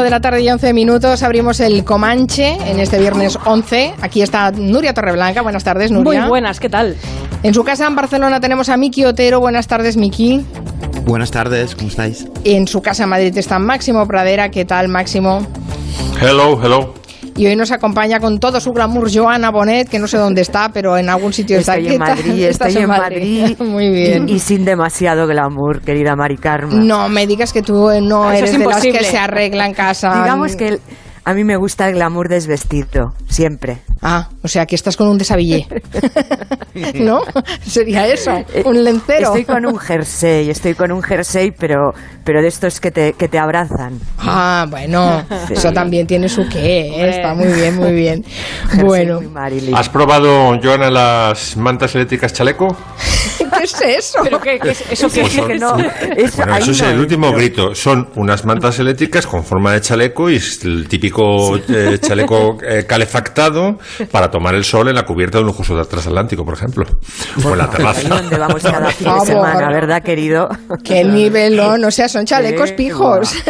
5 de la tarde y 11 minutos abrimos el Comanche en este viernes 11. Aquí está Nuria Torreblanca. Buenas tardes, Nuria. Muy buenas, ¿qué tal? En su casa en Barcelona tenemos a Miki Otero. Buenas tardes, Miki. Buenas tardes, ¿cómo estáis? En su casa en Madrid está Máximo Pradera. ¿Qué tal, Máximo? Hello, hello. Y hoy nos acompaña con todo su glamour Joana Bonet, que no sé dónde está, pero en algún sitio está Estoy en Madrid, estoy en Madrid. Muy bien. Y, y, sin demasiado glamour, querida Mari Carmen. No me digas que tú no Eso eres es de las que se arregla en casa. Digamos que el- a mí me gusta el glamour desvestido, siempre. Ah, o sea, que estás con un desabillé. ¿No? Sería eso, un lencero. Estoy con un jersey, estoy con un jersey, pero, pero de estos que te, que te abrazan. Ah, bueno, Sí. eso también tiene su qué, ¿eh? Está muy bien, muy bien. Jersey Bueno. ¿Has probado, Joana, las mantas eléctricas chaleco? ¿Qué es eso? ¿Pero qué, qué es eso que Pues son- Que no, eso, Bueno, eso es no el último grito. Son unas mantas eléctricas con forma de chaleco y es el típico eh, chaleco eh, calefactado para tomar el sol en la cubierta de un lujoso transatlántico, por ejemplo. O en la Ahí terraza. donde vamos cada fin de semana, ¿verdad, querido? Qué nivelón, o sea, son chalecos Sí, pijos.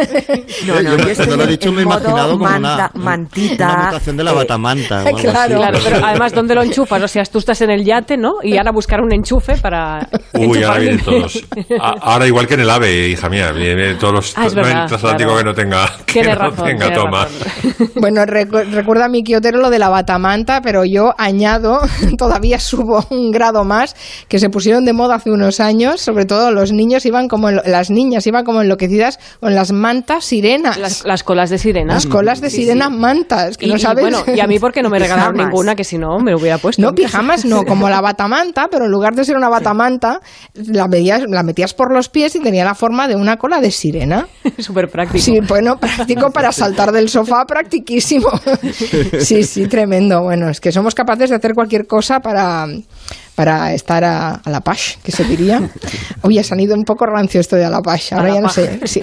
No, Yo- no, yo yo cuando lo he dicho en me he imaginado como manta- una, mantita. una mutación de la batamanta. Claro. Claro, pero además, ¿dónde lo enchufas? O sea, tú estás en el yate, ¿no? Y ahora buscar un enchufe para. Uy, ahora vienen todos. A- ahora igual que en el AVE, hija mía. Vienen todos los Ah, es no hay verdad, transatlántico claro. que no tenga, que no razón, tenga toma. razón. Bueno, recu- recuerda a mi Quiotero lo de la batamanta, pero yo añado, todavía subo un grado más, que se pusieron de moda hace unos años, sobre todo los niños iban como, las niñas iban como enloquecidas con las mantas sirenas. Las, las colas de sirena. Las colas de Sí, sirena sí. mantas, que Y, no y sabes. bueno, y a mí porque no me regalaron Pijamas. ninguna, que si no me lo hubiera puesto. No, pijamas no, como la batamanta, pero en lugar de ser una batamanta, la, metías, la metías por los pies y tenía la forma de una cola de sirena. Súper práctico. Sí, bueno, práctico para saltar del sofá, practiquísimo. Sí, sí, tremendo. Bueno, es que somos capaces de hacer cualquier cosa para, para estar a, a la paz, que se diría. Oye, se han ido un poco rancio esto de a la paz, ahora la ya no paz. sé. Sí.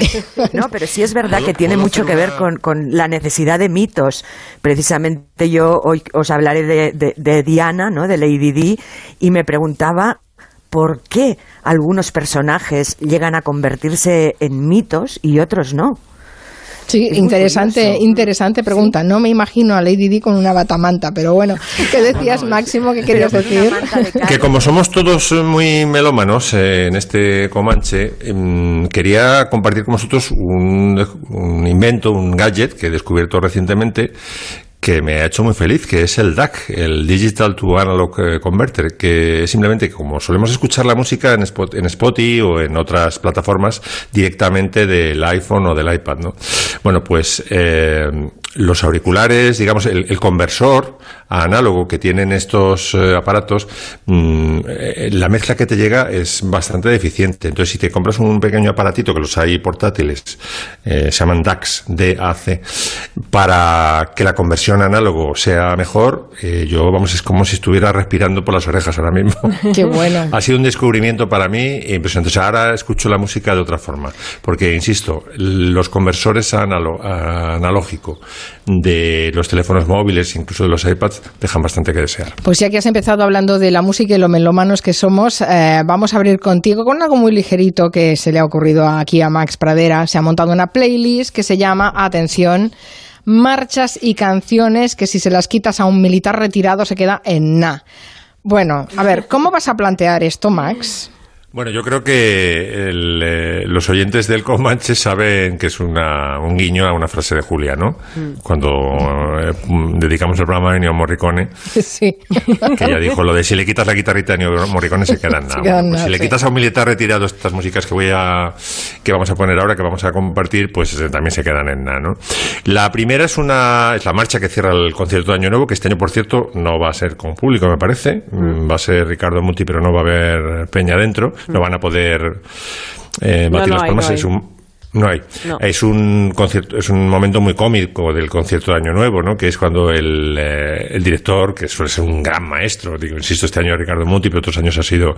No, pero sí es verdad que tiene mucho que ver con, con la necesidad de mitos. Precisamente yo hoy os hablaré de, de- de Diana, ¿no? de Lady Di, y me preguntaba por qué algunos personajes llegan a convertirse en mitos y otros no. Sí, muy interesante, interesante pregunta. No me imagino a Lady Di con una batamanta, pero bueno, ¿qué decías, Máximo? ¿Qué querías decir? de. Que como somos todos muy melómanos eh, en este Comanche, em, quería compartir con vosotros un, un invento, un gadget que he descubierto recientemente que me ha hecho muy feliz, que es el DAC, el Digital to Analog eh, Converter, que es simplemente como solemos escuchar la música en, Spot- en Spotify o en otras plataformas directamente del iPhone o del iPad, ¿no? Bueno, pues eh, los auriculares, digamos, el, conversor a análogo que tienen estos eh, aparatos, mm, la mezcla que te llega es bastante deficiente. Entonces, si te compras un pequeño aparatito, que los hay portátiles, se llaman DAX, DAC, para que la conversión análogo sea mejor, eh, yo, vamos, es como si estuviera respirando por las orejas ahora mismo. Qué bueno. Ha sido un descubrimiento para mí impresionante. O sea, ahora escucho la música de otra forma. Porque, insisto, los conversores a analógico de los teléfonos móviles, incluso de los iPads, dejan bastante que desear. Pues ya que has empezado hablando de la música y lo melómanos que somos, eh, vamos a abrir contigo con algo muy ligerito que se le ha ocurrido aquí a Max Pradera. Se ha montado una playlist que se llama, atención, marchas y canciones que si se las quitas a un militar retirado se queda en na. Bueno, a ver, ¿cómo vas a plantear esto, Max? Bueno, yo creo que el, eh, los oyentes del Comanche saben que es una, un guiño a una frase de Julia, ¿no? Cuando eh, mm, dedicamos el programa a Ennio Morricone, Sí. que ella dijo lo de si le quitas la guitarrita a Ennio Morricone se quedan nada. quedan Bueno, pues nada, si le quitas a un militar retirado estas músicas que voy a que vamos a poner ahora, que vamos a compartir, pues eh, también se quedan en nada, ¿no? La primera es una es la marcha que cierra el concierto de Año Nuevo, que este año, por cierto, no va a ser con público, me parece. Mm, Va a ser Ricardo Muti, pero no va a haber Peña dentro. No van a poder eh, batir no las hay, palmas. no es hay. un no hay. No. Es un concierto, es un momento muy cómico del concierto de Año Nuevo, ¿no? Que es cuando el, eh, el director, que suele ser un gran maestro, digo, insisto, este año Ricardo Muti, pero otros años ha sido,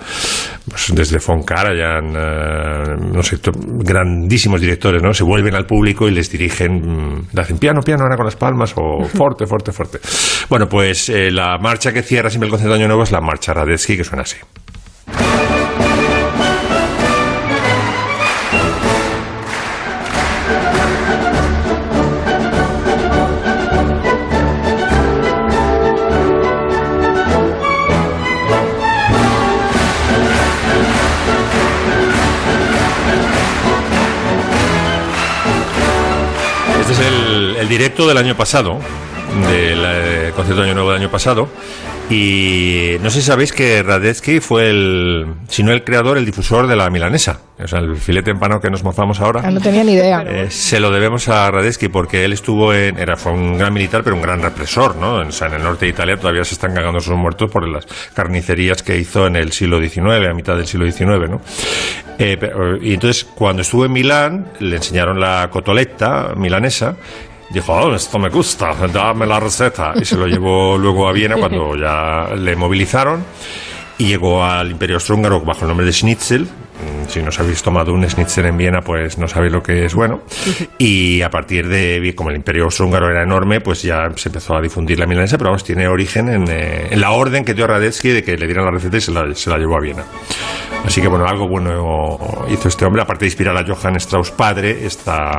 pues, desde Fonkarayan, eh, no sé, grandísimos directores, ¿no? Se vuelven al público y les dirigen, mm, le hacen piano, piano, ahora con las palmas, o fuerte, fuerte, fuerte. Bueno, pues eh, la marcha que cierra siempre el concierto de Año Nuevo es la marcha Radetzky, que suena así. Directo del año pasado, del eh, concierto de Año Nuevo del año pasado. Y no sé si sabéis que Radetzky fue el, si no el creador, el difusor de la milanesa. O sea, el filete empanado que nos mozamos ahora. Ah, no tenía ni idea. Eh, se lo debemos a Radetzky porque él estuvo en. Era, fue un gran militar, pero un gran represor, ¿no? O sea, en el norte de Italia todavía se están cagando sus muertos por las carnicerías que hizo en el siglo XIX, a mitad del siglo XIX, ¿no? Eh, pero- y entonces, cuando estuvo en Milán, le enseñaron la cotoletta milanesa. Dijo, oh, esto me gusta, dame la receta. Y se lo llevó luego a Viena cuando ya le movilizaron. Y llegó al Imperio Austrohúngaro bajo el nombre de Schnitzel. Mm, Si no os habéis tomado un Schnitzel en Viena, pues no sabéis lo que es bueno. Y a partir de, como el Imperio Austrohúngaro era enorme, pues ya se empezó a difundir la milanesa, pero vamos, tiene origen en, eh, en la orden que dio Radetzky de que le dieran la receta y se la, se la llevó a Viena. Así que bueno, algo bueno hizo este hombre, aparte de inspirar a Johann Strauss padre, esta,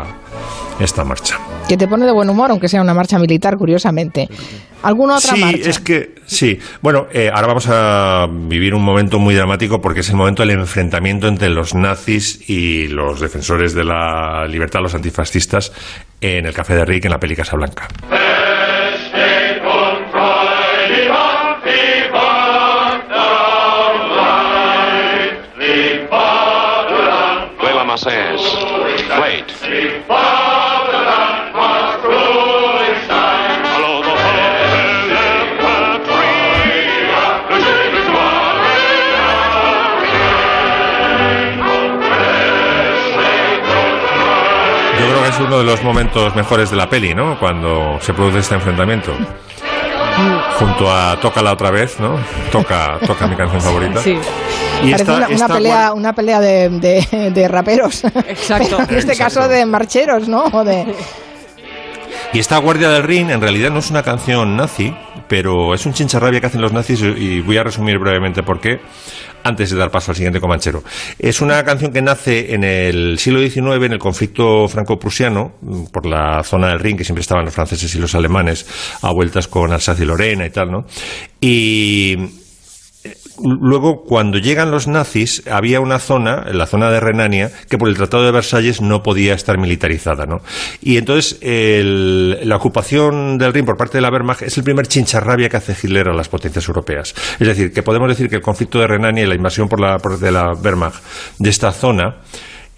esta marcha. Que te pone de buen humor, aunque sea una marcha militar, curiosamente. ¿Alguna otra sí, marcha? es que sí. Bueno, eh, ahora vamos a vivir un momento muy dramático porque es el momento del enfrentamiento entre los nazis y los defensores de la libertad, los antifascistas, en el Café de Rick, en la peli Casablanca. Play Yo creo que es uno de los momentos mejores de la peli, ¿no? Cuando se produce este enfrentamiento. Junto a Tócala otra vez, ¿no? Toca, toca mi canción favorita. Sí. Y Parece esta- una, una esta pelea, una pelea de, de- de raperos. Exacto. Pero en este Exacto. caso de marcheros, ¿no? O de, Y esta Guardia del Rin en realidad no es una canción nazi, pero es un chincharrabia que hacen los nazis y voy a resumir brevemente por qué antes de dar paso al siguiente comanchero. Es una canción que nace en el siglo XIX, en el conflicto franco-prusiano, mm, por la zona del Rin, que siempre estaban los franceses y los alemanes a vueltas con Alsacia y Lorena y tal, ¿no? Y Luego, cuando llegan los nazis, había una zona, la zona de Renania, que por el Tratado de Versalles no podía estar militarizada, ¿no? Y entonces la ocupación del Rin por parte de la Wehrmacht es el primer chincharrabia que hace Hitler a las potencias europeas. Es decir, que podemos decir que el conflicto de Renania y la invasión por la, de la Wehrmacht de esta zona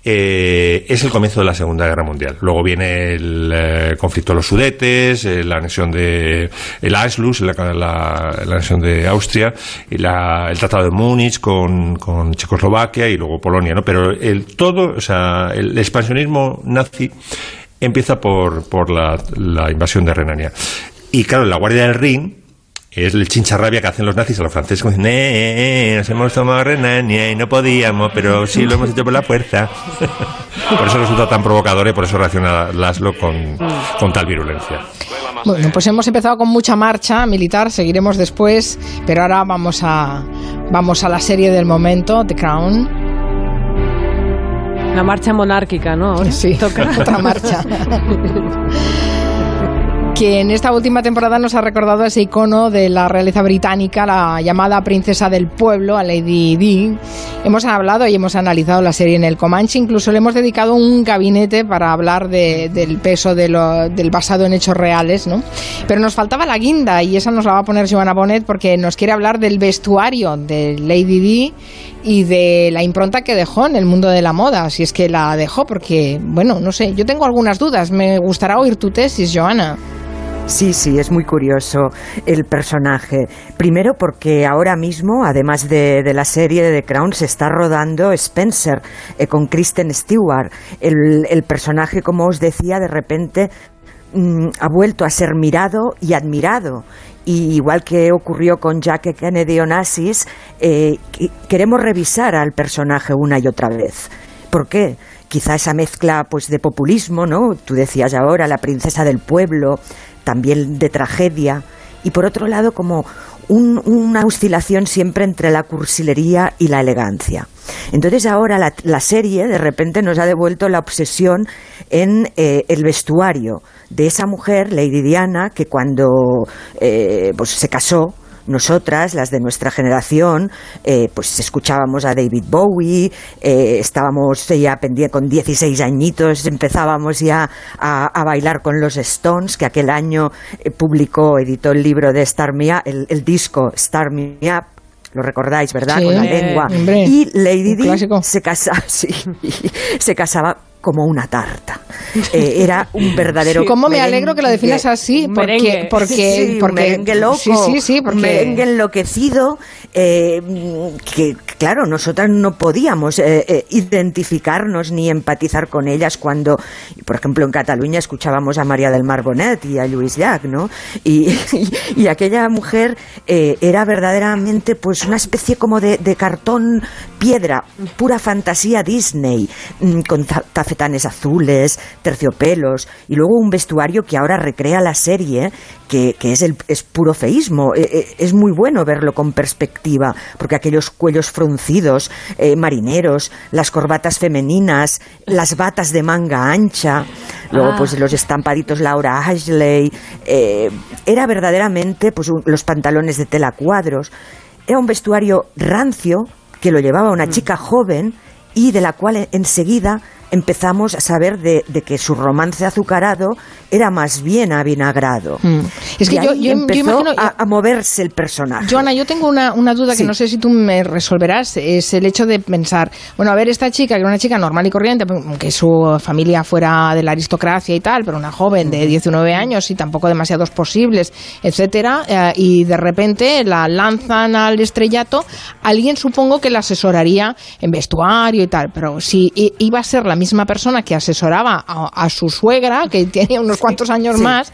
eh, es el comienzo de la Segunda Guerra Mundial. Luego viene el eh, conflicto de los Sudetes, eh, la anexión de el Anschluss, la, la- la anexión de Austria, y la- el Tratado de Múnich con, con Checoslovaquia y luego Polonia, ¿no? Pero el todo, o sea, el expansionismo nazi empieza por, por la, la invasión de Renania. Y claro, la Guardia del Rin es el chincharrabia que hacen los nazis a los franceses, como dicen, eh, eh, eh, nos hemos tomado Renania y no podíamos, pero sí lo hemos hecho por la fuerza. por eso resulta tan provocador y por eso reacciona Laszlo con, con tal virulencia. Bueno, pues hemos empezado con mucha marcha militar, seguiremos después, pero ahora vamos a, vamos a la serie del momento, The Crown. Una marcha monárquica, ¿no? Sí, toca. otra marcha. que en esta última temporada nos ha recordado ese icono de la realeza británica, la llamada princesa del pueblo, a Lady Di. Hemos hablado y hemos analizado la serie en el Comanche, incluso le hemos dedicado un gabinete para hablar de- del peso de lo- del basado en hechos reales, ¿no? Pero nos faltaba la guinda y esa nos la va a poner Joanna Bonet porque nos quiere hablar del vestuario de Lady Di y de la impronta que dejó en el mundo de la moda, si es que la dejó, porque, bueno, no sé, yo tengo algunas dudas. Me gustará oír tu tesis, Joana. Sí, sí, es muy curioso el personaje. Primero porque ahora mismo, además de, la serie de The Crown, se está rodando Spencer eh, con Kristen Stewart. El, personaje, como os decía, de repente mm, ha vuelto a ser mirado y admirado. Y igual que ocurrió con Jack Kennedy Onassis, eh, queremos revisar al personaje una y otra vez. ¿Por qué? Quizá esa mezcla pues de populismo, ¿no? Tú decías ahora la princesa del pueblo, también de tragedia y por otro lado como un- una oscilación siempre entre la cursilería y la elegancia. Entonces ahora la, la serie de repente nos ha devuelto la obsesión en eh, el vestuario de esa mujer, Lady Diana, que cuando eh, pues se casó nosotras, las de nuestra generación, eh, pues escuchábamos a David Bowie, eh, estábamos ya pendiente con 16 añitos, empezábamos ya a, a bailar con los Stones, que aquel año eh, publicó, editó el libro de Star Me Up, el, el disco Star Me Up, lo recordáis, ¿verdad? Sí, con la lengua. hombre, y Lady Di se sí, se casaba como una tarta. Eh, era un verdadero. ¿Cómo me alegro que lo definas así? Porque, porque, Sí, porque merengue loco, Sí, sí, sí, porque merengue enloquecido, eh, que claro, nosotras no podíamos eh, eh, identificarnos ni empatizar con ellas cuando, por ejemplo, en Cataluña escuchábamos a María del Mar Bonet y a Luis Llach, ¿no? Y, y- y aquella mujer eh, era verdaderamente pues una especie como de, de cartón piedra, pura fantasía Disney, mm, con tafetanes azules, terciopelos, y luego un vestuario que ahora recrea la serie, que, que es, el, es puro feísmo. Eh, eh, es muy bueno verlo con perspectiva, porque aquellos cuellos fruncidos, eh, marineros, las corbatas femeninas, las batas de manga ancha, luego Ah. pues los estampaditos Laura Ashley, eh, era verdaderamente pues un- los pantalones de tela cuadros, era un vestuario rancio que lo llevaba una chica joven y de la cual enseguida empezamos a saber de, de que su romance azucarado era más bien avinagrado. Mm. Es que Y yo- ahí yo- yo empezó imagino- a, a moverse el personaje. Joana, yo tengo una, una duda que no sé si tú me resolverás. Es el hecho de pensar, bueno, a ver, esta chica, que era una chica normal y corriente, que su familia fuera de la aristocracia y tal, pero una joven de 19 años y tampoco demasiados posibles, etcétera, eh, y de repente la lanzan al estrellato, alguien supongo que la asesoraría en vestuario y tal, pero si iba a ser la misma persona que asesoraba a, a su suegra, que tenía unos cuantos años sí. más,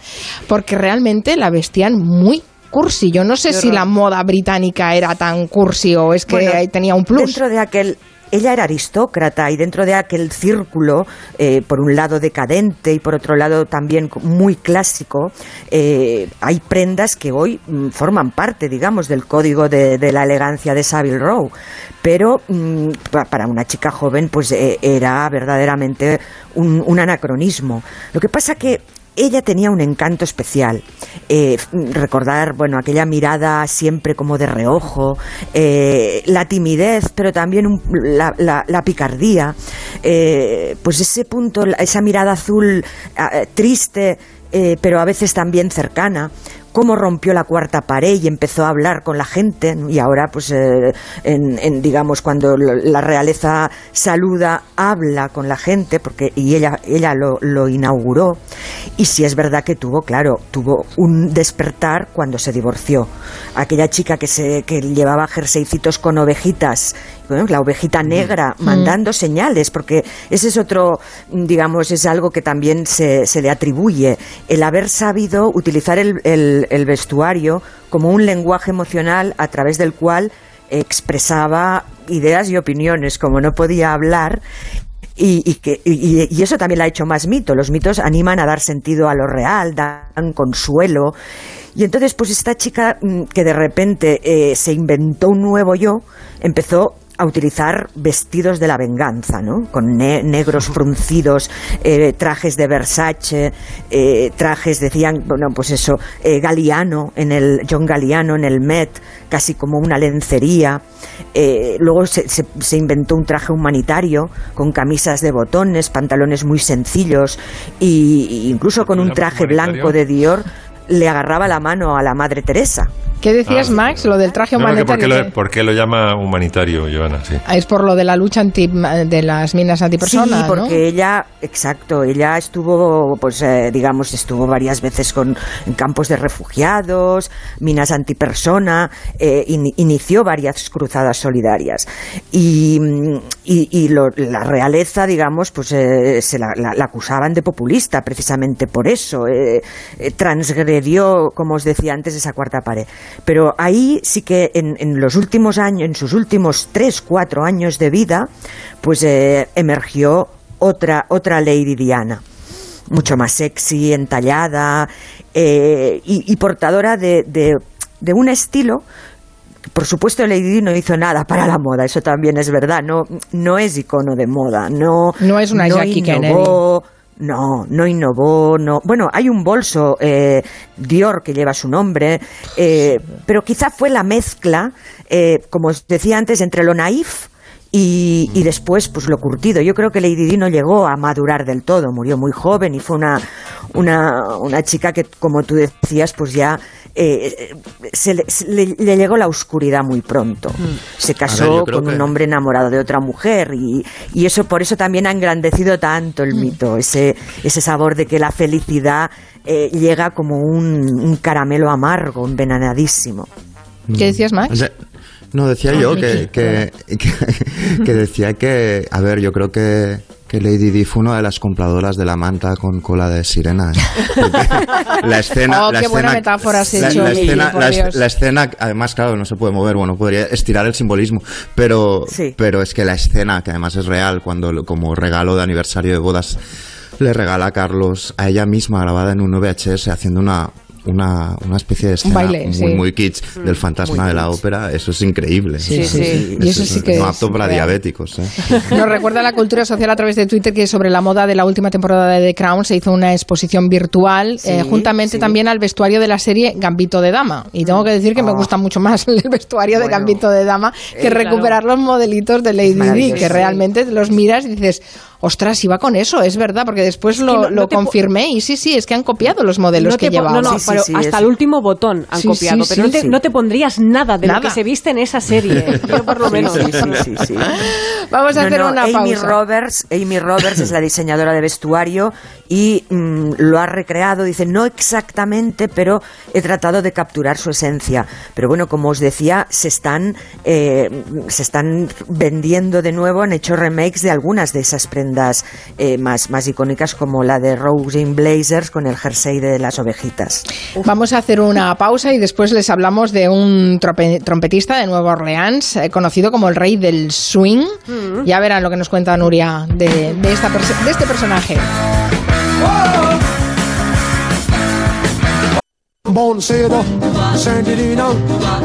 porque realmente la vestían muy cursi. Yo no sé si la moda británica era tan cursi o es que Bueno, tenía un plus. Dentro de aquel. Ella era aristócrata y dentro de aquel círculo, eh, por un lado decadente y por otro lado también muy clásico, eh, hay prendas que hoy mm, forman parte, digamos, del código de, la elegancia de Savile Row. Pero mm, pa- para una chica joven, pues eh, era verdaderamente un, un anacronismo. Lo que pasa que ella tenía un encanto especial. Eh, recordar, bueno, aquella mirada siempre como de reojo, eh, la timidez, pero también un- la, la- picardía, eh, pues ese punto, esa mirada azul triste, pero a veces también cercana cómo rompió la cuarta pared y empezó a hablar con la gente y ahora pues eh, en, en, digamos cuando la realeza saluda habla con la gente porque y ella ella lo, lo inauguró. Y si es verdad que tuvo claro tuvo un despertar cuando se divorció. Aquella chica que se que llevaba jerseycitos con ovejitas bueno, la ovejita negra mandando señales porque ese es otro digamos es algo que también se, se le atribuye el haber sabido utilizar el, el- el vestuario como un lenguaje emocional a través del cual expresaba ideas y opiniones como no podía hablar y, y que, y, y eso también la ha hecho más mito. Los mitos animan a dar sentido a lo real, dan consuelo. Y entonces, pues esta chica mm, que de repente eh, se inventó un nuevo yo, empezó a utilizar vestidos de la venganza, ¿no? Con ne- negros fruncidos, eh, trajes de Versace, eh, trajes, decían, bueno, pues eso, eh, en el, John Galliano en el Met, casi como una lencería. Eh, luego se, se- se inventó un traje humanitario con camisas de botones, pantalones muy sencillos y, y incluso con un ¿Llamas traje blanco de Dior le agarraba la mano a la Madre Teresa. ¿Qué decías, Ah, Max? Lo del traje No, no, que ¿por, humanitario. qué lo, por qué lo llama humanitario, Joana? Sí. Ah, Es por lo de la lucha anti, de las minas antipersonas, sí, porque ¿no? ella, exacto, ella estuvo, pues eh, digamos, estuvo varias veces con, en campos de refugiados, minas antipersona, eh, in- inició varias cruzadas solidarias. Y, y, y lo- la realeza, digamos, pues eh, se la, la- la acusaban de populista precisamente por eso. eh, transgredió, como os decía antes, esa cuarta pared. Pero ahí sí que en, en los últimos años, en sus últimos tres, cuatro años de vida, pues eh, emergió otra, otra Lady Diana mucho más sexy, entallada eh, y, y portadora de, de- de un estilo. Por supuesto, Lady Di no hizo nada para la moda, eso también es verdad. No, no es icono de moda, no, No es una Jackie innovó, No, no innovó, no. Bueno, hay un bolso eh, Dior que lleva su nombre, eh, pero quizá fue la mezcla, eh, como os decía antes, entre lo naif y, y después pues lo curtido. Yo creo que Lady Di no llegó a madurar del todo, murió muy joven y fue una, una, una chica que, como tú decías, pues ya eh, se, le, se le- le llegó la oscuridad muy pronto. Se A casó ver, yo con un hombre enamorado de otra mujer y, y eso por eso también ha engrandecido tanto el mito, ese, ese sabor de que la felicidad eh, llega como un, un caramelo amargo, envenenadísimo. ¿Qué decías, O Max? sea, no, decía yo que, que, que, que decía que, a ver, yo creo que, que Lady Di fue una de las compradoras de la manta con cola de sirena. ¿eh? La escena, Oh, la qué buena escena- metáfora has hecho, la escena, por la, Dios. la escena, además, claro, no se puede mover, bueno, podría estirar el simbolismo, pero, Sí. pero es que la escena, que además es real, cuando como regalo de aniversario de bodas le regala a Carlos a ella misma grabada en un VHS haciendo una una, una especie de escena baile, muy, sí. muy kitsch del fantasma de la ópera, eso es increíble. Sí, Eso sí, es- sí. Y eso sí que no es apto para real. diabéticos. ¿eh? Nos recuerda la cultura social a través de Twitter que sobre la moda de la última temporada de The Crown se hizo una exposición virtual Sí, eh, juntamente sí. también al vestuario de la serie Gambito de Dama. Y tengo que decir que me Ah. gusta mucho más el vestuario de. Gambito de Dama que Eh, recuperar los modelitos de Lady Di, que realmente los miras y dices, ostras, iba con eso, es verdad, porque después lo, no- no lo te po- confirmé y sí, sí, es que han copiado los modelos No que llevaban. No, no, Sí, sí, pero sí, hasta es- el último botón han Sí, copiado. sí, pero te, sí. no te pondrías nada de Nada. lo que se viste en esa serie. Yo por lo menos. Sí, sí, sí, sí, sí. Vamos a No, hacer no, una Amy pausa. Roberts, Amy Roberts es la diseñadora de vestuario y mm, lo ha recreado, dice, no exactamente, pero he tratado de capturar su esencia. Pero bueno, como os decía, se están, eh, se están vendiendo de nuevo, han hecho remakes de algunas de esas prendas eh, más, más icónicas, como la de Rose in Blazers con el jersey de las ovejitas. Vamos a hacer una pausa y después les hablamos de un trompetista de Nueva Orleans, eh, conocido como el rey del swing. Ya verán lo que nos cuenta Nuria de, de esta de este personaje.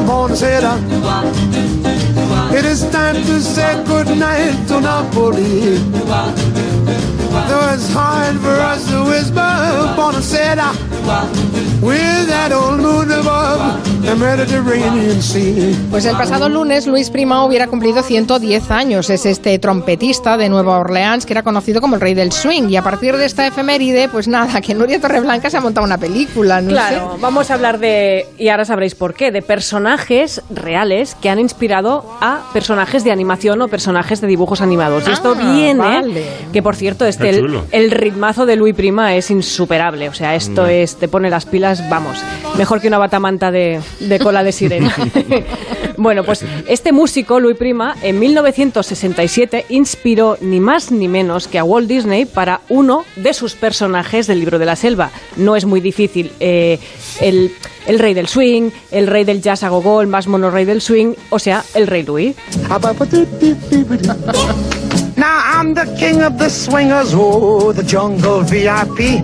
Buonasera. It is time to say goodnight to Napoli. Though it's hard for us to whisper, buonasera. With that old moon above the Mediterranean Sea. Pues el pasado lunes Luis Prima hubiera cumplido 110 años. Es este trompetista de Nueva Orleans que era conocido como el rey del swing. Y a partir de esta efeméride, pues nada, que Nuria Torreblanca se ha montado una película. No Claro, sé. vamos a hablar de, y ahora sabréis por qué, de personajes reales que han inspirado a personajes de animación o personajes de dibujos animados. Y esto Ah, viene, vale. que por cierto, este, el, chulo. el ritmazo de Louis Prima es insuperable. O sea, esto es, te pone las pilas, vamos, mejor que una batamanta de, de cola de sirena. bueno, pues este músico, Louis Prima, en 1967 inspiró ni más ni menos que a Walt Disney para uno de sus personajes del libro de la selva. No es muy difícil. eh, el, el rey del swing, el rey del jazz a gogo, el más mono rey del swing, o sea, el rey Louis. Now I'm the king of the swingers, oh, the jungle VIP.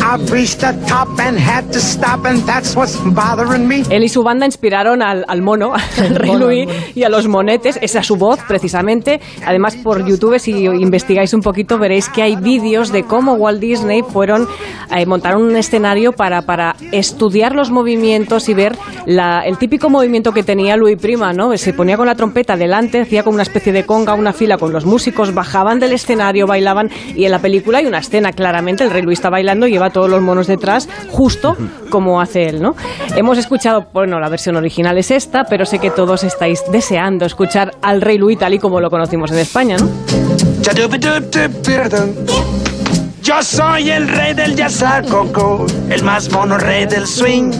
I reached the top and had to stop, and that's what's bothering me. Él y su banda inspiraron al, al mono, al rey mono, Louis el mono. y a los monetes. Esa es su voz, precisamente. Además, por YouTube, si investigáis un poquito, veréis que hay vídeos de cómo Walt Disney fueron, eh, montaron un escenario para, para estudiar los movimientos y ver la- el típico movimiento que tenía Louis Prima, ¿no? Se ponía con la trompeta delante, hacía como una especie de conga, una fila con los músicos, bajaban del escenario, bailaban y en la película hay una escena claramente, el rey Louis está bailando y lleva todos los monos detrás, justo como hace él, ¿no? Hemos escuchado, bueno, la versión original es esta, pero sé que todos estáis deseando escuchar al rey Louis tal y como lo conocimos en España, ¿no? Yo soy el rey del yazacoco, el más mono rey del swing.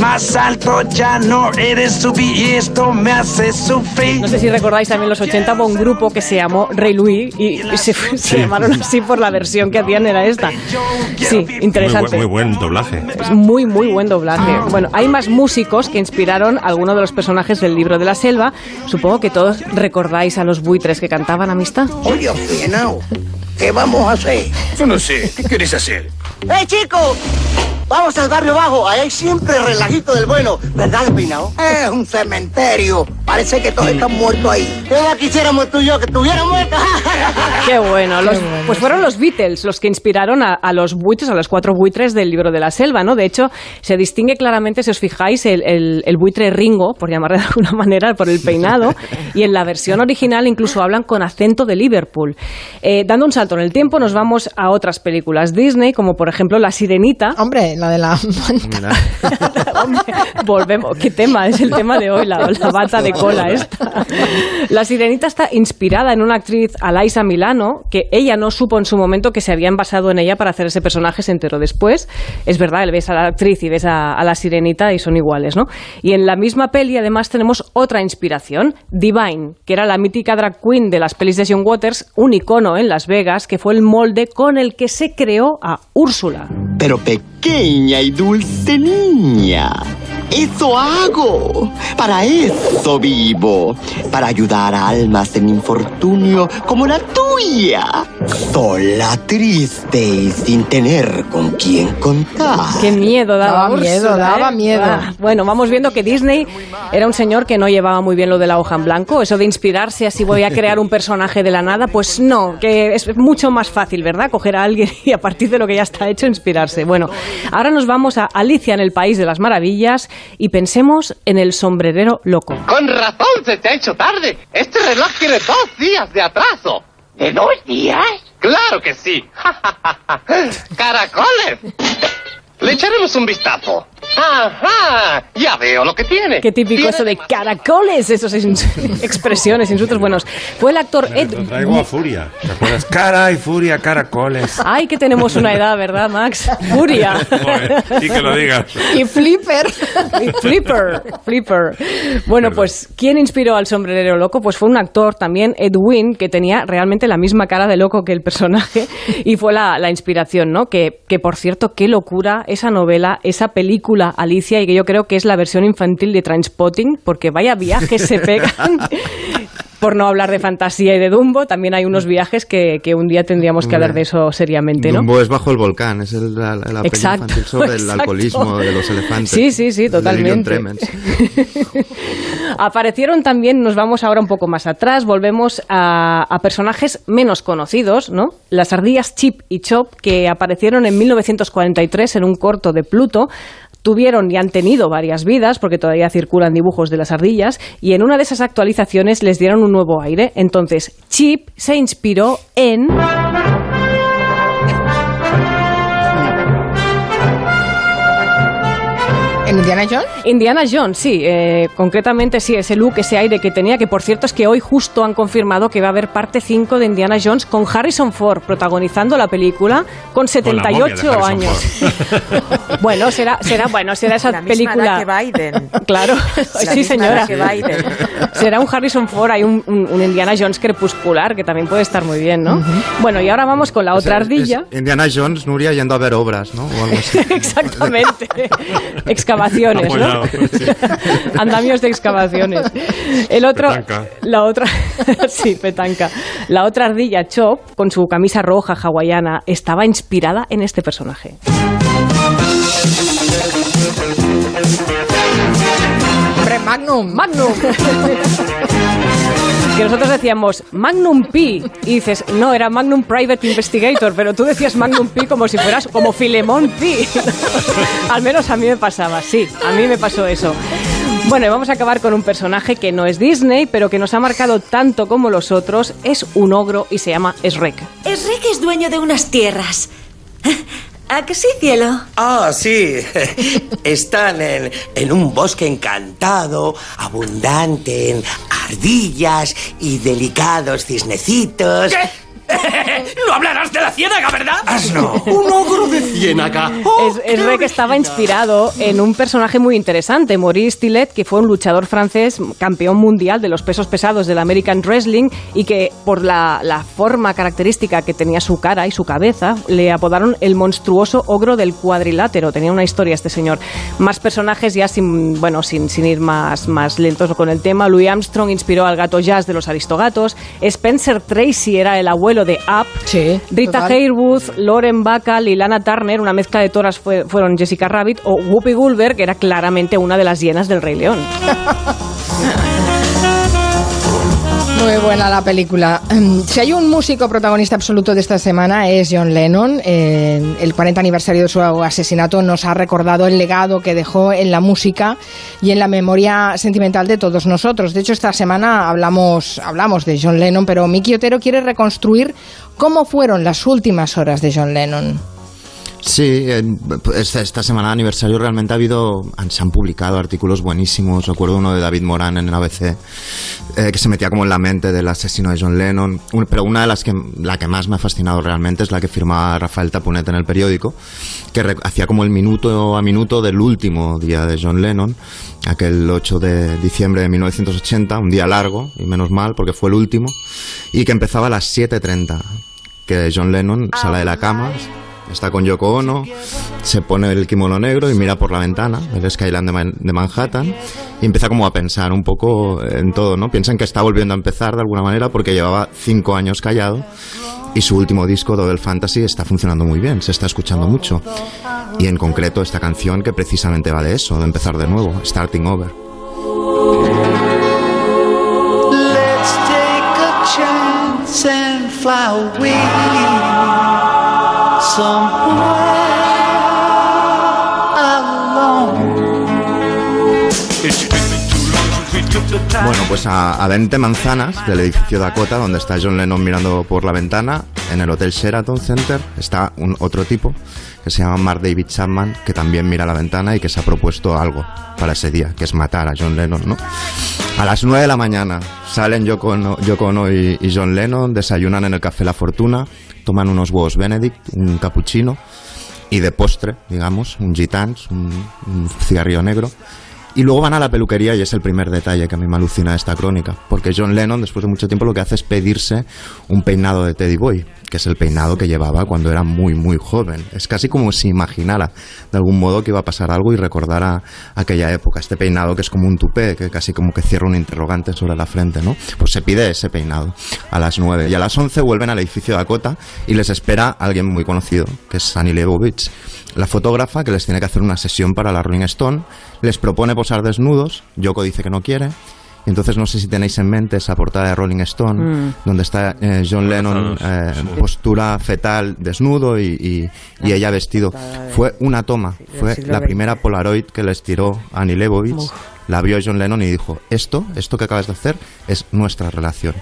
Más alto ya no eres subir y esto me hace sufrir. No sé si recordáis también los 80 hubo un grupo que se llamó Rey Louis y se, se llamaron así por la versión que hacían era esta. Sí, Muy, buen- interesante. muy buen doblaje. Es muy, muy buen doblaje. Bueno, hay más músicos que inspiraron a algunos de los personajes del libro de la selva. Supongo que todos recordáis a los buitres que cantaban Amistad. Oye, ¿qué vamos a hacer? Yo no sé. ¿Qué quieres hacer? ¡Eh, chico! Vamos al barrio bajo, ahí hay siempre relajito del bueno. ¿Verdad, Peinado? Es un cementerio. Parece que todos están muertos ahí. ¿Qué quisiéramos tú y yo que estuvieran muertos? Qué bueno. Los- Pues fueron los Beatles los que inspiraron a, a los buitres, a los cuatro buitres del libro de la selva, ¿no? De hecho, se distingue claramente, si os fijáis, el, el- el buitre Ringo, por llamarle de alguna manera, por el peinado, y en la versión original incluso hablan con acento de Liverpool. Eh, dando un salto en el tiempo, nos vamos a otras películas Disney, como por ejemplo La Sirenita. Hombre, la de la Mira. Hombre, volvemos. ¿Qué tema? Es el tema de hoy, la, la bata de cola esta. La sirenita está inspirada en una actriz, Alaisa Milano, que ella no supo en su momento que se habían basado en ella para hacer ese personaje, se enteró después. Es verdad, ves a la actriz y ves a, a la sirenita y son iguales, ¿no? Y en la misma peli, además, tenemos otra inspiración, Divine, que era la mítica drag queen de las pelis de John Waters, un icono en Las Vegas, que fue el molde con el que se creó a Úrsula. Pero pequeña y dulce niña. Eso hago. Para eso vivo. Para ayudar a almas en infortunio como la tuya. Sola, triste y sin tener con quién contar. Qué miedo daba, Daba miedo, Úrsula, daba ¿eh? miedo. Ah, bueno, vamos viendo que Disney era un señor que no llevaba muy bien lo de la hoja en blanco. Eso de inspirarse así voy a crear un personaje de la nada, pues no, que es mucho más fácil, ¿verdad? Coger a alguien y a partir de lo que ya está hecho inspirarse. Bueno, ahora nos vamos a Alicia en el País de las Maravillas y pensemos en el sombrerero loco. Con razón se te ha hecho tarde. Este reloj tiene dos días de atraso. ¿De dos días? Claro que sí. ¡Caracoles! Le echaremos un vistazo. ¡Ajá! Ya veo lo que tiene. Qué típico eso de caracoles, esas ins- expresiones, insultos buenos. Fue el actor Ed... Lo traigo a Furia. ¿Te acuerdas? Cara y Furia, caracoles. Ay, que tenemos una edad, ¿verdad, Max? Furia. Joder, y que lo digas. y Flipper. Y Flipper, Flipper. Bueno, pues, ¿quién inspiró al sombrerero loco? Pues fue un actor también, Edwin, que tenía realmente la misma cara de loco que el personaje y fue la, la inspiración, ¿no? Que, que, por cierto, qué locura esa novela, esa película Alicia y que yo creo que es la versión infantil de Trainspotting, porque vaya viajes se pegan. Por no hablar de fantasía y de Dumbo, también hay unos viajes que, que un día tendríamos que hablar de eso seriamente, ¿no? Dumbo es bajo el volcán, es el, la, Exacto, infantil sobre el alcoholismo de los elefantes. Sí, sí, sí, totalmente. Aparecieron también, nos vamos ahora un poco más atrás, volvemos a, a personajes menos conocidos, ¿no? Las ardillas Chip y Chop, que aparecieron en 1943 en un corto de Pluto. Tuvieron y han tenido varias vidas, porque todavía circulan dibujos de las ardillas, y en una de esas actualizaciones les dieron un nuevo aire. Entonces, Chip se inspiró en... ¿En Indiana Jones? Indiana Jones, sí, eh, concretamente sí, ese look, ese aire que tenía, que por cierto es que hoy justo han confirmado que va a haber parte 5 de Indiana Jones con Harrison Ford protagonizando la película con Con la momia de 78 Harrison años. Ford. bueno, será, será, bueno, será esa La misma película. edad que Biden. Claro, La sí misma señora. edad que Biden. Será un Harrison Ford, hay un, un- un Indiana Jones crepuscular que también puede estar muy bien, ¿no? Bueno, y ahora vamos con la otra Es- es ardilla. Indiana Jones, Nuria, yendo a ver obras, ¿no? O algo así. Exactamente. Excavaciones, ¿no? Sí. Andamios de excavaciones. El otro, Petanca. la otra, sí, petanca. La otra ardilla Chop, con su camisa roja hawaiana, estaba inspirada en este personaje. Hombre, Magnum. Magnum. Nosotros decíamos Magnum P y dices, no, era Magnum Private Investigator, pero tú decías Magnum P como si fueras como Filemón P. Al menos a mí me pasaba, sí, a mí me pasó eso. Bueno, y vamos a acabar con un personaje que no es Disney, pero que nos ha marcado tanto como los otros. Es un ogro y se llama Shrek. Shrek es dueño de unas tierras. ¿A que sí, cielo? Ah, sí. Están en, en un bosque encantado, abundante en ardillas y delicados cisnecitos. No hablarás de la ciénaga, ¿verdad? ¡Asno! Un ogro de ciénaga. Es, Shrek estaba inspirado en un personaje muy interesante, Maurice Tillet, que fue un luchador francés, campeón mundial de los pesos pesados del American Wrestling y que por la, la forma característica que tenía su cara y su cabeza, le apodaron el monstruoso ogro del cuadrilátero. Tenía una historia este señor. Más personajes ya sin, bueno, sin, sin ir más, más lentos con el tema. Louis Armstrong inspiró al gato Jazz de los Aristogatos. Spencer Tracy era el abuelo de Up. Rita total. Hayworth, Lauren Bacall y Lana Turner, una mezcla de toras fue- fueron Jessica Rabbit, o Whoopi Goldberg, que era claramente una de las hienas del Rey León. Muy buena la película. Em, Si hay un músico protagonista absoluto de esta semana es John Lennon. El 40 aniversario de su asesinato nos ha recordado el legado que dejó en la música y en la memoria sentimental de todos nosotros. De hecho, esta semana hablamos, hablamos de John Lennon, pero Miki Otero quiere reconstruir cómo fueron las últimas horas de John Lennon. Sí, esta, esta semana de aniversario realmente ha habido, se han publicado artículos buenísimos. Recuerdo uno de David Morán en el ABC eh, que se metía como en la mente del asesino de John Lennon. Pero una de las que, la que más me ha fascinado realmente es la que firmaba Rafael Tapunet en el periódico, que hacía como el minuto a minuto del último día de John Lennon, aquel 8 de diciembre de 1980, un día largo, y menos mal porque fue el último, y que empezaba a las 7.30, que John Lennon sale de la cama, Está con Yoko Ono, se pone el kimono negro y mira por la ventana, el skyline de, Man- de Manhattan, y empieza como a pensar un poco en todo, ¿no? Piensa en que está volviendo a empezar de alguna manera porque llevaba cinco años callado y su último disco, Double Fantasy, está funcionando muy bien, se está escuchando mucho. Y en concreto esta canción que precisamente va de eso, de empezar de nuevo, Starting Over. Let's take a chance and fly Bueno, pues a, a 20 manzanas del edificio Dakota, donde está John Lennon mirando por la ventana, en el Hotel Sheraton Center, está un otro tipo que se llama Mark David Chapman, que también mira la ventana y que se ha propuesto algo para ese día, que es matar a John Lennon, ¿no? A las 9 de la mañana salen Yoko Ono, Yoko Ono y John Lennon, desayunan en el Café La Fortuna, toman unos huevos Benedict, un cappuccino y de postre, digamos, un gitans, un, un cigarrillo negro. Y luego van a la peluquería y es el primer detalle que a mí me alucina de esta crónica, porque John Lennon después de mucho tiempo lo que hace es pedirse un peinado de Teddy Boy, que es el peinado que llevaba cuando era muy muy joven. Es casi como si imaginara de algún modo que iba a pasar algo y recordara aquella época, este peinado que es como un tupé, que casi como que cierra un interrogante sobre la frente, ¿no? Pues se pide ese peinado a las 9 y a las 11 vuelven al edificio Dakota y les espera alguien muy conocido, que es Annie Leibovitz, la fotógrafa que les tiene que hacer una sesión para la Rolling Stone, les propone posar desnudos, Yoko dice que no quiere, entonces no sé si tenéis en mente esa portada de Rolling Stone, Mm. donde está eh, John Lennon eh, en postura fetal desnudo y, y- y ella vestido. Fue una toma, fue la XX. primera Polaroid que les tiró Annie Leibovitz, la vio John Lennon y dijo, esto, esto que acabas de hacer es nuestra relación.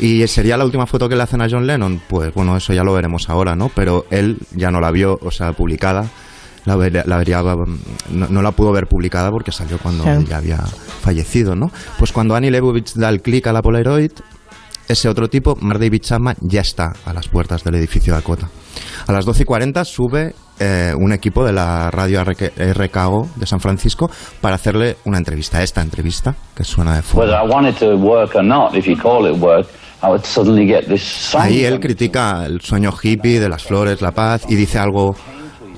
¿Y sería la última foto que le hacen a John Lennon? Pues bueno, eso ya lo veremos ahora, ¿no? Pero él ya no la vio, o sea, publicada. La, vería- la vería, mm, no, no la pudo ver publicada porque salió cuando ya había fallecido, ¿no? Pues cuando Annie Leibovitz da el clic a la Polaroid, ese otro tipo, Mark David Chapman, ya está a las puertas del edificio Dakota. A las 12 y 40 sube eh, un equipo de la radio RK RKO de San Francisco para hacerle una entrevista, esta entrevista, que suena de fondo. Ahí él critica el sueño hippie de las flores, la paz y dice algo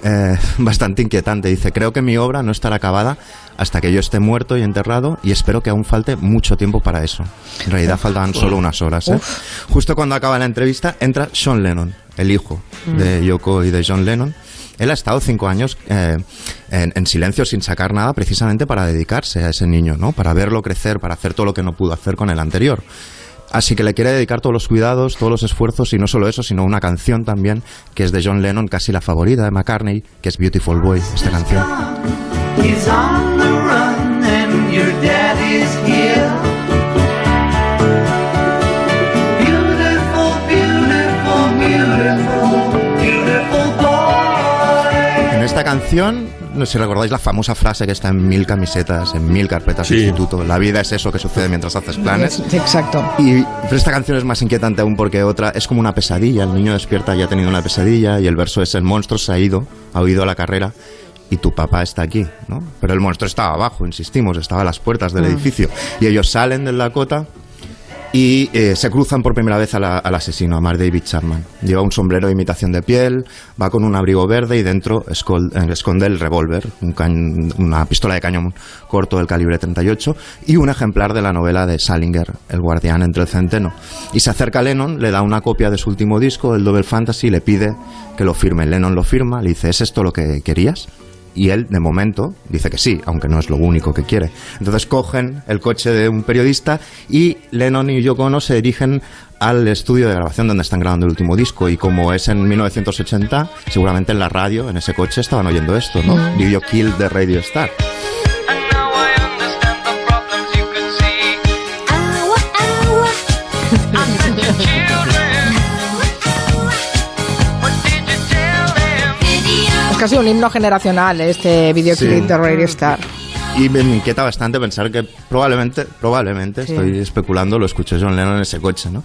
eh, bastante inquietante. Dice, creo que mi obra no estará acabada hasta que yo esté muerto y enterrado y espero que aún falte mucho tiempo para eso. En realidad faltaban solo unas horas. ¿eh? Justo cuando acaba la entrevista entra Sean Lennon, el hijo de Yoko y de John Lennon. Él ha estado cinco años eh, en, en silencio sin sacar nada precisamente para dedicarse a ese niño, ¿no? Para verlo crecer, para hacer todo lo que no pudo hacer con el anterior. Así que le quiere dedicar todos los cuidados, todos los esfuerzos y no solo eso, sino una canción también que es de John Lennon, casi la favorita de McCartney, que es Beautiful Boy, esta canción. Canción, no sé si recordáis la famosa frase que está en mil camisetas, en mil carpetas de instituto. La vida es eso que sucede mientras haces planes. Exacto. Y pero esta canción es más inquietante aún porque otra es como una pesadilla. El niño despierta y ha tenido una pesadilla y el verso es el monstruo se ha ido, ha huido a la carrera y tu papá está aquí, ¿no? Pero el monstruo estaba abajo, insistimos, estaba a las puertas del Mm. edificio y ellos salen del Dakota y eh, se cruzan por primera vez al asesino, a Mark David Chapman. Lleva un sombrero de imitación de piel, va con un abrigo verde y dentro eh, esconde el revólver, una pistola de cañón corto del calibre 38 y un ejemplar de la novela de Salinger, El guardián entre el centeno. Y se acerca a Lennon, le da una copia de su último disco, el Double Fantasy, y le pide que lo firme. Lennon lo firma, le dice, ¿es esto lo que querías? Y él, de momento, dice que sí, aunque no es lo único que quiere. Entonces cogen el coche de un periodista y Lennon y Yoko Ono se dirigen al estudio de grabación donde están grabando el último disco. Y como es en 1980, seguramente en la radio, en ese coche, estaban oyendo esto, ¿no? Mm. Do You Kill the Radio Star. Es casi un himno generacional este videoclip Sí. de Radio Star. Y me inquieta bastante pensar que probablemente, probablemente, Sí. estoy especulando, lo escuché John Lennon en ese coche, ¿no?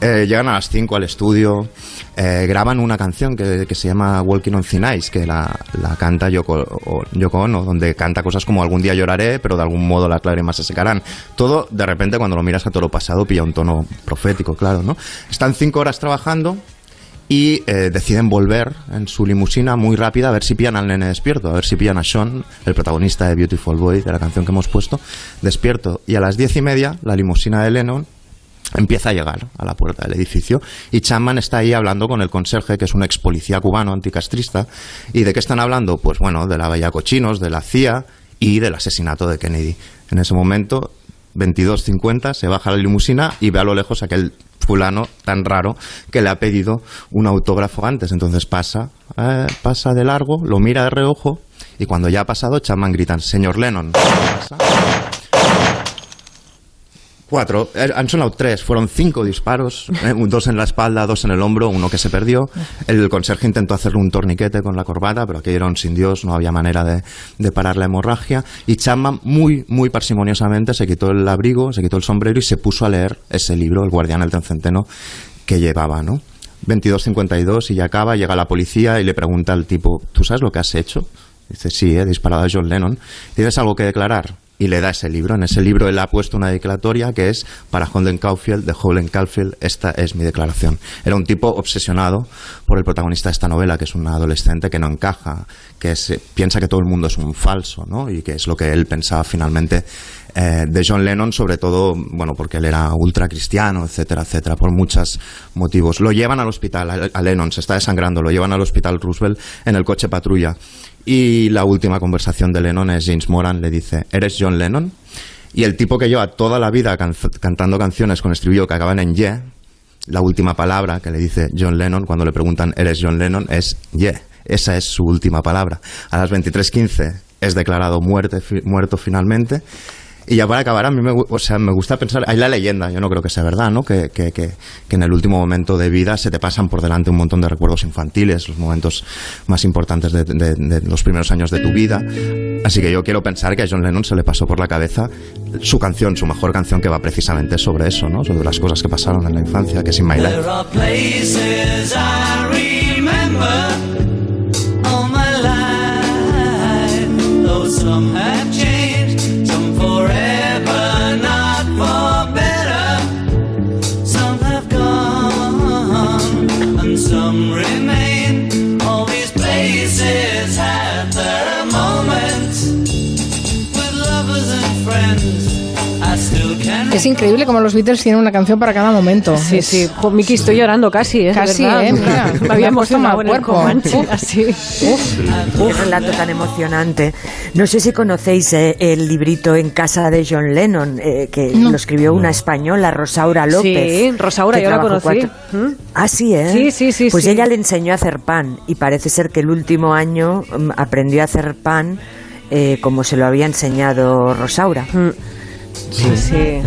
Eh, llegan a las 5 al estudio, eh, graban una canción que, que se llama Walking on Thin Ice, que la, la canta Yoko, o- Yoko Ono, donde canta cosas como algún día lloraré, pero de algún modo las lágrimas se secarán. Todo, de repente, cuando lo miras a todo lo pasado, pilla un tono profético, claro, ¿no? Están cinco horas trabajando, y eh, deciden volver en su limusina muy rápida a ver si pillan al nene despierto, a ver si pillan a Sean, el protagonista de Beautiful Boy, de la canción que hemos puesto, despierto. Y a las diez y media, la limusina de Lennon empieza a llegar a la puerta del edificio y Chapman está ahí hablando con el conserje, que es un ex policía cubano anticastrista. ¿Y de qué están hablando? Pues bueno, de la Bella Cochinos, de la CIA y del asesinato de Kennedy. En ese momento, 22.50, se baja la limusina y ve a lo lejos aquel fulano tan raro que le ha pedido un autógrafo antes. Entonces pasa, eh, pasa de largo, lo mira de reojo y cuando ya ha pasado, Chapman grita, señor Lennon. Pasa. Cuatro. Eh, Han sonado tres. Fueron cinco disparos. eh, dos en la espalda, dos en el hombro, uno que se perdió. El conserje intentó hacerle un torniquete con la corbata, pero aquello era un sin Dios, no había manera de, de parar la hemorragia. Y Chapman, muy, muy parsimoniosamente, se quitó el abrigo, se quitó el sombrero y se puso a leer ese libro, El guardián del centeno, que llevaba, ¿no? 22.52 y ya acaba, llega la policía y le pregunta al tipo, ¿tú sabes lo que has hecho? Dice, sí, he disparado a John Lennon. ¿Tienes algo que declarar? Y le da ese libro. En ese libro él ha puesto una declaratoria que es para Holden Caulfield, de Holden Caulfield, esta es mi declaración. Era un tipo obsesionado por el protagonista de esta novela, que es un adolescente que no encaja, que se, piensa que todo el mundo es un falso, ¿no? Y que es lo que él pensaba finalmente eh, de John Lennon, sobre todo, bueno, porque él era ultra cristiano, etcétera, etcétera, por muchos motivos. Lo llevan al hospital, a, a Lennon, se está desangrando, lo llevan al hospital Roosevelt en el coche patrulla. Y la última conversación de Lennon es James Moran le dice, ¿eres John Lennon? Y el tipo que lleva toda la vida can- cantando canciones con estribillo que acaban en ye, la última palabra que le dice John Lennon cuando le preguntan ¿eres John Lennon? es ye. Esa es su última palabra. A las 23.15 es declarado muerte, muerto finalmente. Y ya para acabar, a mí me, o sea, me gusta pensar, hay la leyenda, yo no creo que sea verdad, ¿no? Que, que, que, que en el último momento de vida se te pasan por delante un montón de recuerdos infantiles, los momentos más importantes de, de- de los primeros años de tu vida. Así que yo quiero pensar que a John Lennon se le pasó por la cabeza su canción, su mejor canción, que va precisamente sobre eso, ¿no? Sobre las cosas que pasaron en la infancia, que es In My Life. Es increíble como los Beatles tienen una canción para cada momento. Sí, Es- sí. Jo, Miki, estoy llorando casi, ¿eh? Casi, ¿verdad? ¿eh? Mira, me había puesto el cuerpo. Comanche, Uf. así. Qué relato tan emocionante. No sé si conocéis eh, el librito En casa de John Lennon, eh, que lo escribió una española, Rosaura López. Sí, Rosaura, yo la conocí. cuatro- Ah, sí, ¿eh? Sí, sí, sí, Pues sí. ella le enseñó a hacer pan y parece ser que el último año mm, aprendió a hacer pan eh, como se lo había enseñado Rosaura. Sí, sí.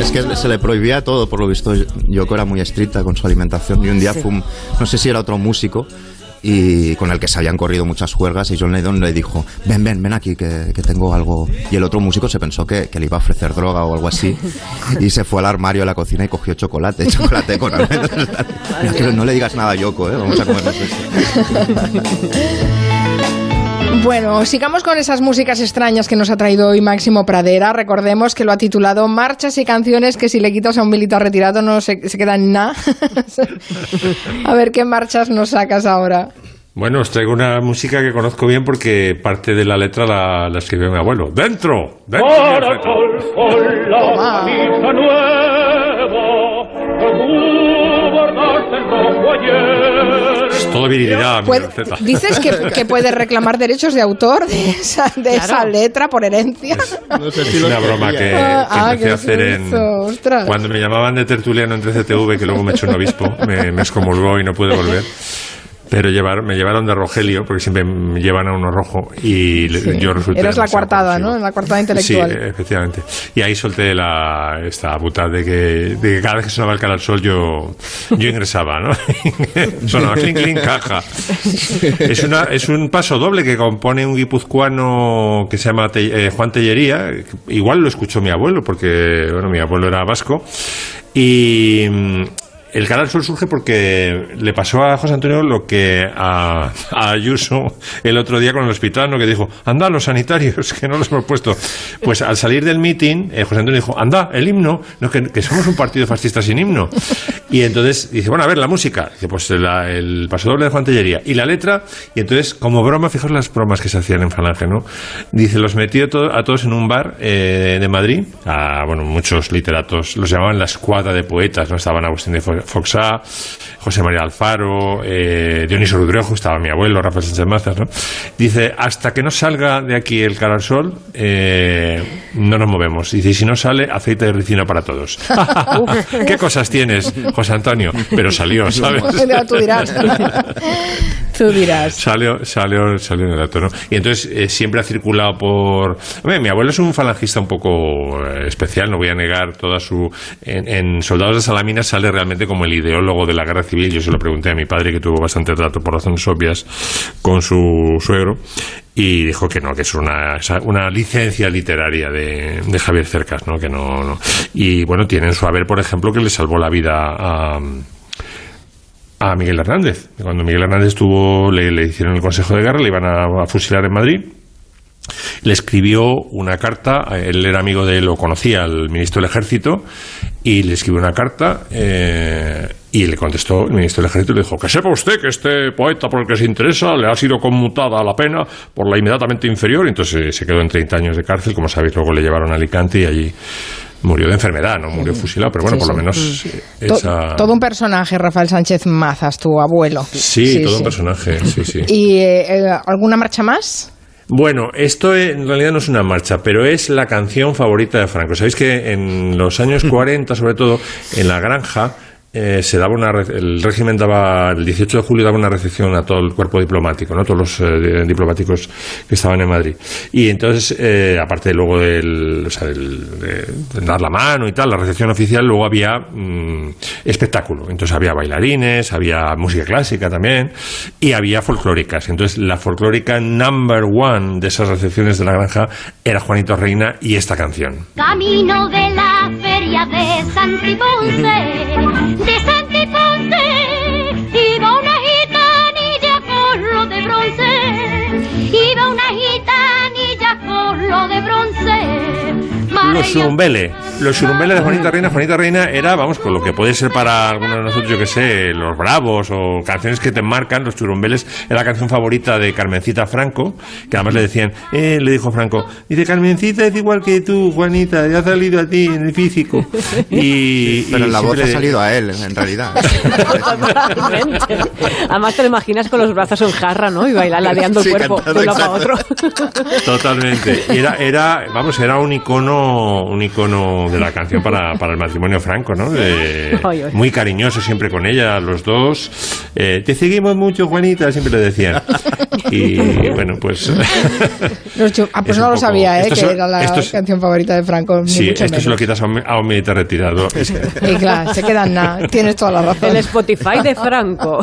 Es que se le prohibía todo, por lo visto. Yoko era muy estricta con su alimentación. Y un día Sí. fue un- no sé si era otro músico, y con el que se habían corrido muchas juergas. Y John Lennon le dijo: Ven, ven, ven aquí, que, que tengo algo. Y el otro músico se pensó que, que le iba a ofrecer droga o algo así. Y se fue al armario de la cocina y cogió chocolate, chocolate con almendras. No le digas nada a Yoko, ¿eh? Vamos a comernos esto. Bueno, sigamos con esas músicas extrañas que nos ha traído hoy Máximo Pradera. Recordemos que lo ha titulado Marchas y canciones que si le quitas a un militar retirado no se, se queda en nada. a ver qué marchas nos sacas ahora. Bueno, os traigo una música que conozco bien porque parte de la letra la, la escribió mi abuelo. ¡Dentro! Todo virilidad, mi Puede- receta. ¿Dices que, que puedes reclamar derechos de autor de esa, de esa letra por herencia? Es una broma que, que Ah, ah, empecé a qué hacer en... Cuando me llamaban de tertuliano entre CTV, que luego me echó un obispo, me, me excomulgó y no pude volver. Pero llevar, me llevaron de Rogelio, porque siempre me llevan a uno rojo, y Sí. yo resulté... Eras la coartada, ¿no? La coartada intelectual. Sí, efectivamente. Y ahí solté la, esta puta de que, de que cada vez que sonaba el cara al sol yo, yo ingresaba, ¿no? sonaba clink, clink, caja. Es, una, es un paso doble que compone un guipuzcoano que se llama Te- eh, Juan Tellería. Igual lo escuchó mi abuelo, porque bueno, mi abuelo era vasco. Y el cara al sol surge porque le pasó a José Antonio lo que a, a Ayuso el otro día con el hospital, ¿no? que dijo, anda, los sanitarios, que no los hemos puesto. Pues al salir del meeting, eh, José Antonio dijo, anda, el himno, no, que, que somos un partido fascista sin himno. Y entonces dice, bueno, a ver, la música. Dice, pues el pasodoble de Juan Tellería. Y la letra, y entonces, como broma, fijaos las bromas que se hacían en Falange, ¿no? Dice, los metió a todos en un bar eh, de Madrid, a, bueno, muchos literatos, los llamaban la escuadra de poetas, ¿no? Estaban Agustín de Fo- Foxá, José María Alfaro, eh, Dionisio Rudrejo, estaba mi abuelo, Rafael Sánchez Mazas, ¿no? Dice, hasta que no salga de aquí el cara al sol, eh, no nos movemos. Dice, y si no sale, aceite de ricino para todos. ¿Qué cosas tienes, José Antonio? Pero salió, ¿sabes? Tú dirás. Tú dirás. Salió, salió, salió en el dato, ¿no? Y entonces eh, siempre ha circulado por... Hombre, mi abuelo es un falangista un poco eh, especial, no voy a negar toda su... En, en Soldados de Salamina sale realmente como el ideólogo de la guerra civil. Yo se lo pregunté a mi padre, que tuvo bastante trato por razones obvias con su suegro, y dijo que no, que es una, una licencia literaria de, de Javier Cercas, ¿no? Que no, no. Y bueno, tiene en su haber, por ejemplo, que le salvó la vida a Miguel Hernández. Cuando Miguel Hernández estuvo, le, le hicieron el Consejo de Guerra, le iban a fusilar en Madrid. Le escribió una carta, él era amigo de él, lo conocía al ministro del Ejército, y le escribió una carta eh, y le contestó el ministro del Ejército y le dijo, que sepa usted que este poeta por el que se interesa le ha sido conmutada la pena por la inmediatamente inferior, y entonces eh, se quedó en 30 años de cárcel, como sabéis, luego le llevaron a Alicante y allí murió de enfermedad, no murió fusilado, pero bueno, Sí, por lo menos eh, esa... Todo un personaje, Rafael Sánchez Mazas, tu abuelo. Sí, todo un personaje, sí, sí. ¿Y eh, eh, alguna marcha más? Bueno, esto en realidad no es una marcha, pero es la canción favorita de Franco. Sabéis que en los años 40, sobre todo, en la granja, eh, se daba una el régimen daba el 18 de julio daba una recepción a todo el cuerpo diplomático, ¿no? todos los eh, diplomáticos que estaban en Madrid. Y entonces, eh, aparte luego del, o sea, del- de, de dar la mano y tal, la recepción oficial, luego había mm, espectáculo. Entonces había bailarines, había música clásica también y había folclóricas. Entonces la folclórica number one de esas recepciones de la granja era Juanito Reina y esta canción. Camino de la Santiponce, de Santiponce, Los Surumbele. Los Surumbele de Juanita Reina. Juanita Reina era, vamos, con lo que puede ser para algunos de nosotros, yo que sé, los bravos o canciones que te marcan. Los Churumbeles era la canción favorita de Carmencita Franco, que además le decían, eh, le dijo Franco, dice, Carmencita es igual que tú, Juanita, ya ha salido a ti en el físico. Y, Pero y la voz siempre ha le- salido a él, en realidad. Totalmente. Además te lo imaginas con los brazos en jarra, ¿no? Y bailar ladeando el Sí, cuerpo de un lado para exacto. otro. Totalmente. Era, era, vamos, era un icono, un icono de la canción para, para el matrimonio franco, ¿no? Muy cariñoso siempre con ella, los dos. Eh, te seguimos mucho, Juanita, siempre le decían. Y bueno, pues. Chu- ah, pues Es no un lo poco- sabía, ¿eh? que era la es- canción favorita de Franco. ni sí, mucho esto se lo menos. quitas a un, a un militar retirado. Es que- Y claro, se quedan nada. Tienes toda la razón. El Spotify de Franco.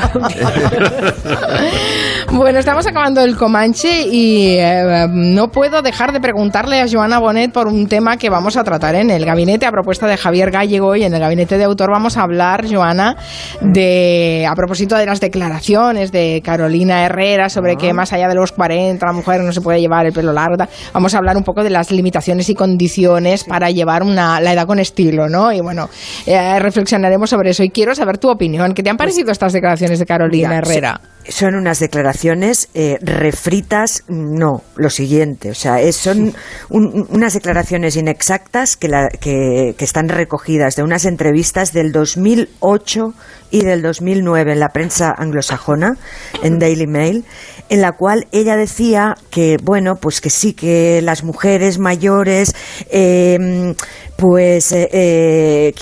Bueno, estamos acabando el Comanche y eh, no puedo dejar de preguntarle a Joana Bonet por un tema que vamos a tratar en el gabinete a propuesta de Javier Gallego y en el gabinete de autor vamos a hablar, Joana, de a propósito de las declaraciones de Carolina Herrera sobre que más allá de los 40 la mujer no se puede llevar el pelo largo. Vamos a hablar un poco de las limitaciones y condiciones para llevar una, la edad con estilo, ¿no? Y bueno, eh, reflexionaremos sobre eso y quiero saber tu opinión. ¿Qué te han parecido estas declaraciones de Carolina Mira, Herrera? Son unas declaraciones eh, refritas, no, lo siguiente. O sea, es- son un- unas declaraciones inexactas que, la- que- que están recogidas de unas entrevistas del 2008 y del 2009 en la prensa anglosajona, en Daily Mail, en la cual ella decía que, bueno, pues que sí, que las mujeres mayores, eh, pues eh, eh,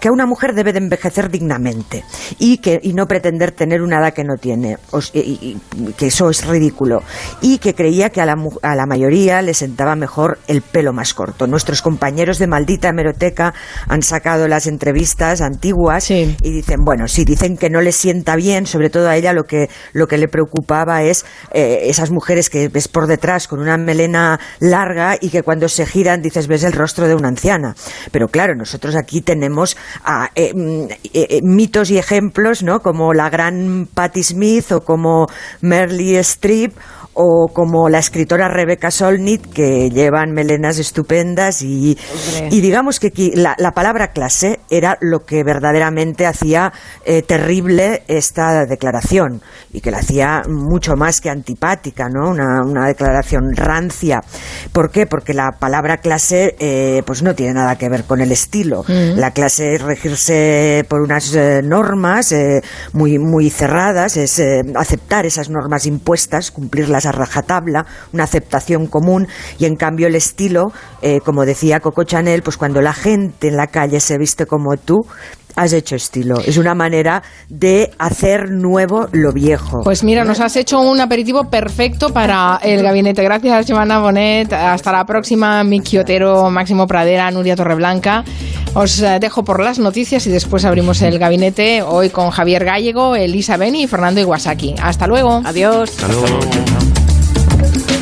que, una mujer debe de envejecer dignamente y que y no pretender tener una edad que no tiene, y- y- que eso es ridículo, y que creía que a la, a la mayoría le sentaba mejor el pelo más corto. Nuestros compañeros de Maldita Hemeroteca han sacado las entrevistas antiguas y dicen, bueno, sí, dicen que no le sienta bien, sobre todo a ella lo que, lo que le preocupaba es eh, esas mujeres que ves por detrás con una melena larga y que cuando se giran dices ves el rostro de una anciana. Pero claro, nosotros aquí tenemos eh, mm, eh, eh, mitos y ejemplos, ¿no? Como la gran Patti Smith o como Merle Streep o como la escritora Rebecca Solnit que llevan melenas estupendas y, y digamos que aquí la, la palabra clase era lo que verdaderamente hacía eh, terrible esta declaración y que la hacía mucho más que antipática, ¿no? Una, una declaración rancia. ¿Por qué? Porque la palabra clase eh, pues no tiene nada que ver con el estilo. Mm. La clase es regirse por unas eh, normas muy, muy cerradas, es aceptar esas normas impuestas, cumplirlas a rajatabla, una aceptación común, y en cambio el estilo, eh, como decía Coco Chanel, pues cuando la gente en la calle se viste como tú, has hecho estilo. Es una manera de hacer nuevo lo viejo. Pues mira, nos has hecho un aperitivo perfecto para el gabinete. Gracias, Joana Bonet. Hasta la próxima, Miki Otero, Máximo Pradera, Nuria Torreblanca. Os eh, dejo por las noticias y después abrimos el gabinete hoy con Javier Gallego, Elisa Beni y Fernando Iwasaki. Hasta luego. Adiós. Hasta luego.